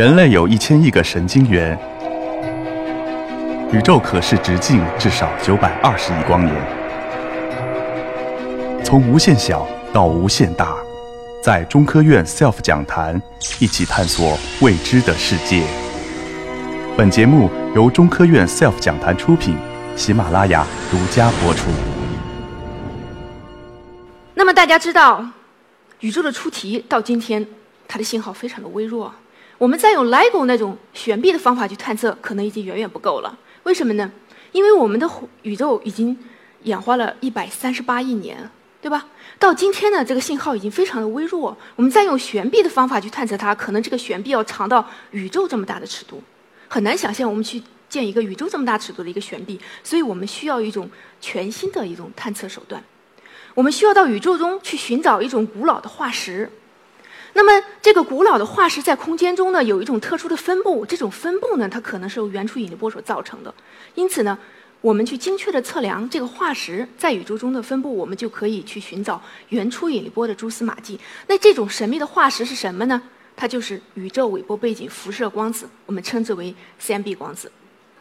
人类有一千亿个神经元，宇宙可视直径至少九百二十亿光年。从无限小到无限大，在中科院 SELF 讲坛一起探索未知的世界。本节目由中科院 SELF 讲坛出品，喜马拉雅独家播出。那么大家知道，宇宙的出题到今天，它的信号非常的微弱。我们再用 LIGO 那种悬臂的方法去探测，可能已经远远不够了。为什么呢？因为我们的宇宙已经演化了一百三十八亿年，对吧？到今天呢，这个信号已经非常的微弱。我们再用悬臂的方法去探测它，可能这个悬臂要长到宇宙这么大的尺度，很难想象我们去建一个宇宙这么大尺度的一个悬臂。所以我们需要一种全新的一种探测手段。我们需要到宇宙中去寻找一种古老的化石。那么，这个古老的化石在空间中呢，有一种特殊的分布。这种分布呢，它可能是由原初引力波所造成的。因此呢，我们去精确的测量这个化石在宇宙中的分布，我们就可以去寻找原初引力波的蛛丝马迹。那这种神秘的化石是什么呢？它就是宇宙尾波背景辐射光子，我们称之为 CMB 光子。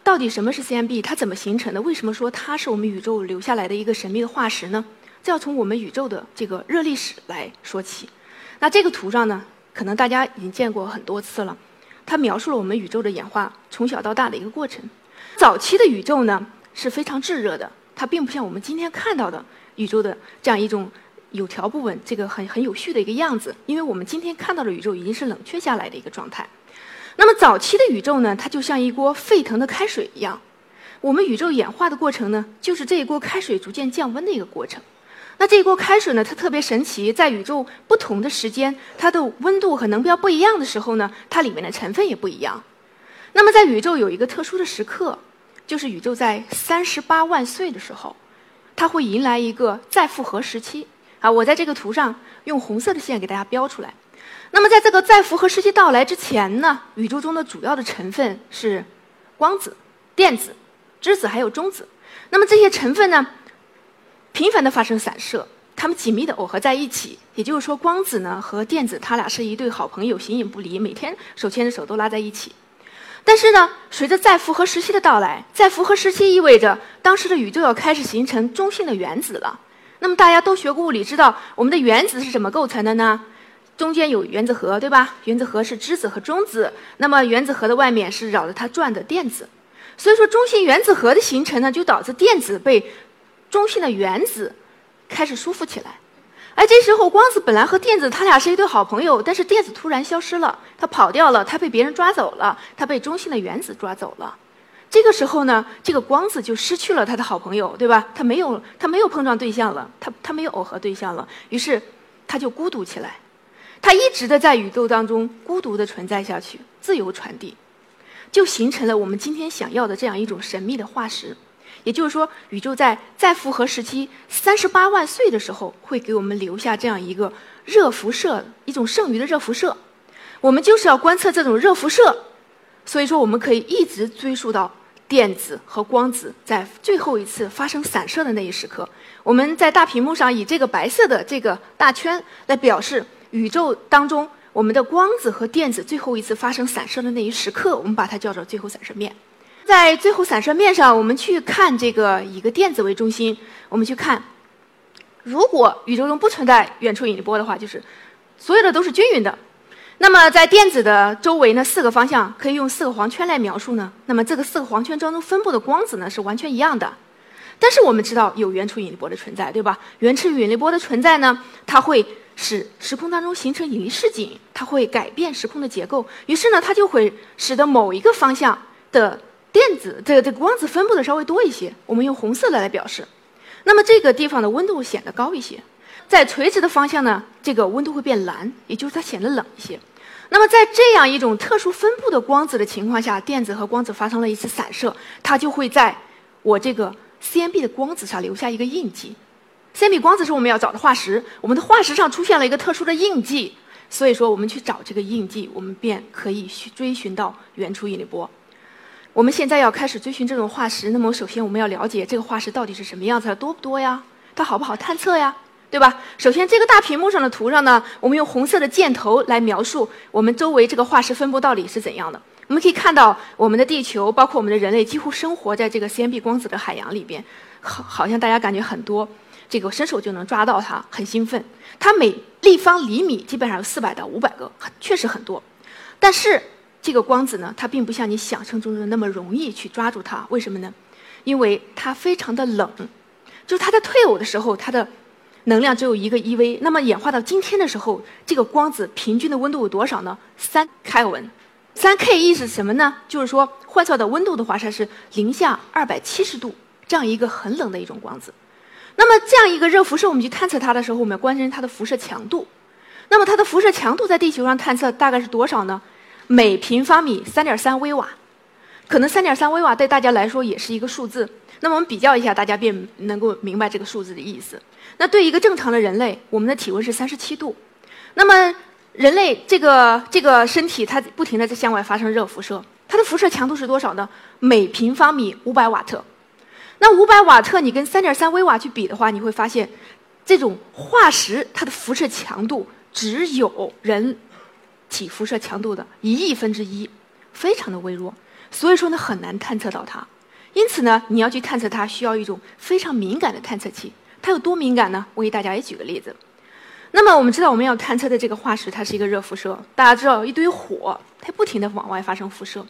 到底什么是 CMB？它怎么形成的？为什么说它是我们宇宙留下来的一个神秘的化石呢？这要从我们宇宙的这个热历史来说起。那这个图上呢，可能大家已经见过很多次了。它描述了我们宇宙的演化从小到大的一个过程。早期的宇宙呢是非常炙热的，它并不像我们今天看到的宇宙的这样一种有条不紊、这个很很有序的一个样子。因为我们今天看到的宇宙已经是冷却下来的一个状态。那么早期的宇宙呢，它就像一锅沸腾的开水一样。我们宇宙演化的过程呢，就是这一锅开水逐渐降温的一个过程。那这一锅开水呢？它特别神奇，在宇宙不同的时间，它的温度和能标不一样的时候呢，它里面的成分也不一样。那么在宇宙有一个特殊的时刻，就是宇宙在三十八万岁的时候，它会迎来一个再复合时期。啊，我在这个图上用红色的线给大家标出来。那么在这个再复合时期到来之前呢，宇宙中的主要的成分是光子、电子、质子还有中子。那么这些成分呢？频繁的发生散射，它们紧密的耦合在一起。也就是说，光子呢和电子，它俩是一对好朋友，形影不离，每天手牵着手都拉在一起。但是呢，随着再复合时期的到来，再复合时期意味着当时的宇宙要开始形成中性的原子了。那么大家都学过物理，知道我们的原子是怎么构成的呢？中间有原子核，对吧？原子核是质子和中子。那么原子核的外面是绕着它转的电子。所以说，中性原子核的形成呢，就导致电子被中性的原子开始舒服起来，而这时候光子本来和电子它俩是一对好朋友，但是电子突然消失了，它跑掉了，它被别人抓走了，它被中性的原子抓走了。这个时候呢，这个光子就失去了它的好朋友，对吧？它没有它没有碰撞对象了，它它没有耦合对象了，于是它就孤独起来，它一直的在宇宙当中孤独的存在下去，自由传递，就形成了我们今天想要的这样一种神秘的化石。也就是说，宇宙在再复合时期三十八万岁的时候，会给我们留下这样一个热辐射，一种剩余的热辐射。我们就是要观测这种热辐射，所以说我们可以一直追溯到电子和光子在最后一次发生散射的那一时刻。我们在大屏幕上以这个白色的这个大圈来表示宇宙当中我们的光子和电子最后一次发生散射的那一时刻，我们把它叫做最后散射面。在最后散射面上，我们去看这个以一个电子为中心，我们去看，如果宇宙中不存在远处引力波的话，就是所有的都是均匀的。那么在电子的周围呢，四个方向可以用四个黄圈来描述呢。那么这个四个黄圈当中分布的光子呢是完全一样的。但是我们知道有原初引力波的存在，对吧？原初引力波的存在呢，它会使时空当中形成引力市井，它会改变时空的结构。于是呢，它就会使得某一个方向的电子这个这个光子分布的稍微多一些，我们用红色的来表示。那么这个地方的温度显得高一些，在垂直的方向呢，这个温度会变蓝，也就是它显得冷一些。那么在这样一种特殊分布的光子的情况下，电子和光子发生了一次散射，它就会在我这个 CMB 的光子上留下一个印记。CMB 光子是我们要找的化石，我们的化石上出现了一个特殊的印记，所以说我们去找这个印记，我们便可以去追寻到原初引力波。我们现在要开始追寻这种化石，那么首先我们要了解这个化石到底是什么样子，多不多呀？它好不好探测呀？对吧？首先，这个大屏幕上的图上呢，我们用红色的箭头来描述我们周围这个化石分布到底是怎样的。我们可以看到，我们的地球，包括我们的人类，几乎生活在这个 CMB 光子的海洋里边，好，好像大家感觉很多，这个伸手就能抓到它，很兴奋。它每立方厘米基本上有四百到五百个，确实很多。但是这个光子呢，它并不像你想象中的那么容易去抓住它。为什么呢？因为它非常的冷，就是它在退偶的时候，它的能量只有一个 eV。那么演化到今天的时候，这个光子平均的温度有多少呢？三开文。三 K 意思是什么呢？就是说换算的温度的话，它是零下二百七十度这样一个很冷的一种光子。那么这样一个热辐射，我们去探测它的时候，我们要关心它的辐射强度。那么它的辐射强度在地球上探测大概是多少呢？每平方米三点三微瓦。可能三点三微瓦对大家来说也是一个数字。那么我们比较一下，大家便能够明白这个数字的意思。那对一个正常的人类，我们的体温是三十七度。那么人类这个这个身体，它不停的在向外发生热辐射，它的辐射强度是多少呢？每平方米五百瓦特。那五百瓦特，你跟三点三微瓦去比的话，你会发现，这种化石它的辐射强度只有人体辐射强度的一亿分之一，非常的微弱，所以说呢很难探测到它。因此呢，你要去探测它，需要一种非常敏感的探测器。它有多敏感呢？我给大家也举个例子。那么我们知道，我们要探测的这个化石，它是一个热辐射。大家知道，一堆火，它不停地往外发生辐射。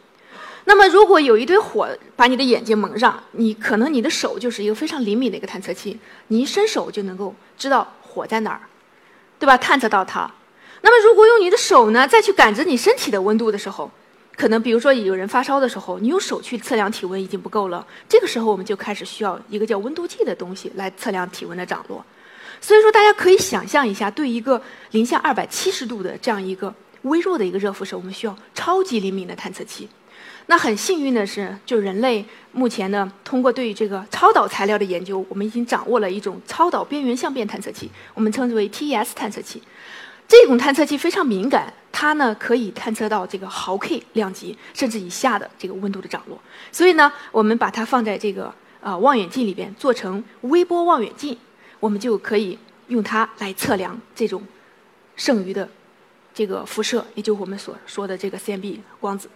那么，如果有一堆火把你的眼睛蒙上，你可能你的手就是一个非常灵敏的一个探测器，你一伸手就能够知道火在哪儿，对吧？探测到它。那么，如果用你的手呢，再去感知你身体的温度的时候，可能比如说有人发烧的时候，你用手去测量体温已经不够了，这个时候我们就开始需要一个叫温度计的东西来测量体温的涨落。所以说，大家可以想象一下，对一个零下二百七十度的这样一个微弱的一个热辐射，我们需要超级灵敏的探测器。那很幸运的是，就人类目前呢，通过对于这个超导材料的研究，我们已经掌握了一种超导边缘相变探测器，我们称之为 TES 探测器。这种探测器非常敏感，它呢可以探测到这个毫 K 量级甚至以下的这个温度的涨落。所以呢，我们把它放在这个呃望远镜里边，做成微波望远镜。我们就可以用它来测量这种剩余的这个辐射，也就我们所说的这个 CMB 光子。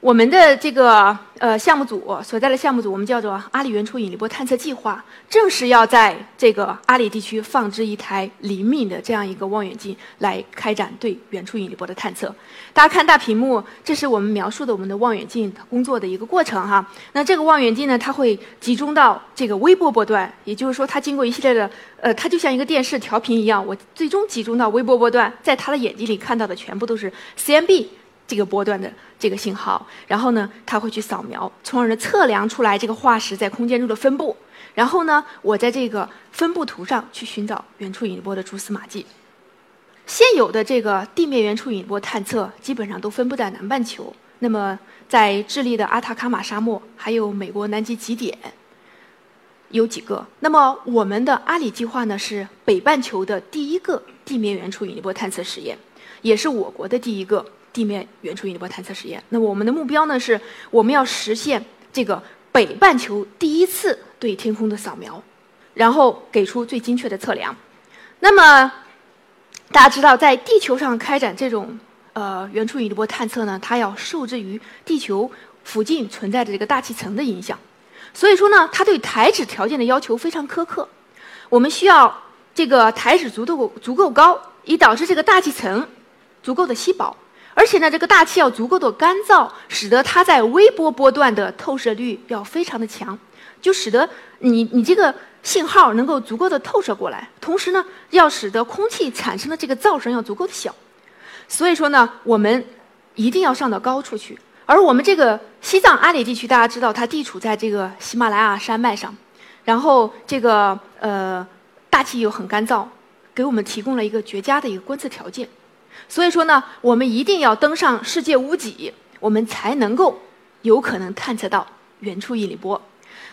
我们的这个呃项目组所在的项目组，我们叫做阿里原初引力波探测计划，正是要在这个阿里地区放置一台灵敏的这样一个望远镜，来开展对原初引力波的探测。大家看大屏幕，这是我们描述的我们的望远镜工作的一个过程哈。那这个望远镜呢，它会集中到这个微波波段，也就是说，它经过一系列的呃，它就像一个电视调频一样，我最终集中到微波波段，在它的眼睛里看到的全部都是 CMB。这个波段的这个信号，然后呢，它会去扫描，从而呢测量出来这个化石在空间中的分布。然后呢，我在这个分布图上去寻找原初引力波的蛛丝马迹。现有的这个地面原初引力波探测基本上都分布在南半球，那么在智利的阿塔卡马沙漠，还有美国南极极点有几个。那么我们的阿里计划呢，是北半球的第一个地面原初引力波探测实验，也是我国的第一个。地面原初引力波探测实验。那我们的目标呢，是我们要实现这个北半球第一次对天空的扫描，然后给出最精确的测量。那么大家知道，在地球上开展这种呃原初引力波探测呢，它要受制于地球附近存在的这个大气层的影响。所以说呢，它对台址条件的要求非常苛刻。我们需要这个台址足够足够高，以导致这个大气层足够的稀薄。而且呢，这个大气要足够的干燥，使得它在微波波段的透射率要非常的强，就使得你你这个信号能够足够的透射过来。同时呢，要使得空气产生的这个噪声要足够的小。所以说呢，我们一定要上到高处去。而我们这个西藏阿里地区，大家知道它地处在这个喜马拉雅山脉上，然后这个呃大气又很干燥，给我们提供了一个绝佳的一个观测条件。所以说呢，我们一定要登上世界屋脊，我们才能够有可能探测到远处引力波。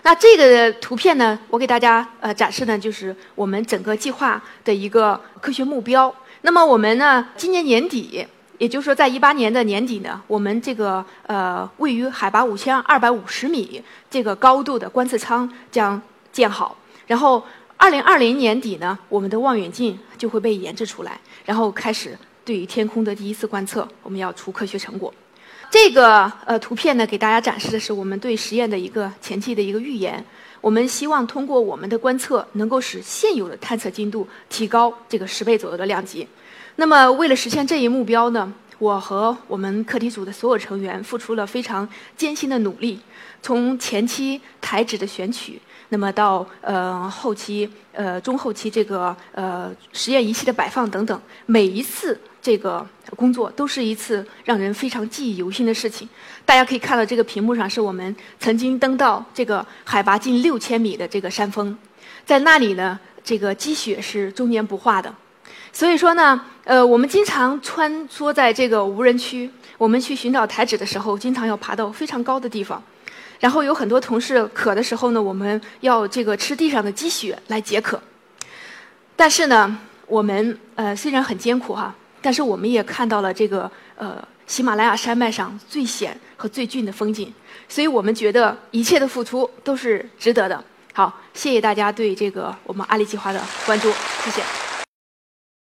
那这个图片呢，我给大家呃展示的就是我们整个计划的一个科学目标。那么我们呢，今年年底，也就是说在一八年的年底呢，我们这个呃位于海拔五千二百五十米这个高度的观测舱将建好，然后。二零二零年底呢，我们的望远镜就会被研制出来，然后开始对于天空的第一次观测，我们要出科学成果。这个呃图片呢，给大家展示的是我们对实验的一个前期的一个预言。我们希望通过我们的观测，能够使现有的探测精度提高这个十倍左右的量级。那么，为了实现这一目标呢，我和我们课题组的所有成员付出了非常艰辛的努力。从前期台址的选取，那么到呃后期呃中后期这个呃实验仪器的摆放等等，每一次这个工作都是一次让人非常记忆犹新的事情。大家可以看到，这个屏幕上是我们曾经登到这个海拔近六千米的这个山峰，在那里呢，这个积雪是终年不化的。所以说呢，呃，我们经常穿梭在这个无人区，我们去寻找台址的时候，经常要爬到非常高的地方，然后有很多同事渴的时候呢，我们要这个吃地上的积雪来解渴。但是呢，我们呃虽然很艰苦哈，但是我们也看到了这个呃喜马拉雅山脉上最险和最峻的风景，所以我们觉得一切的付出都是值得的。好，谢谢大家对这个我们阿里计划的关注，谢谢。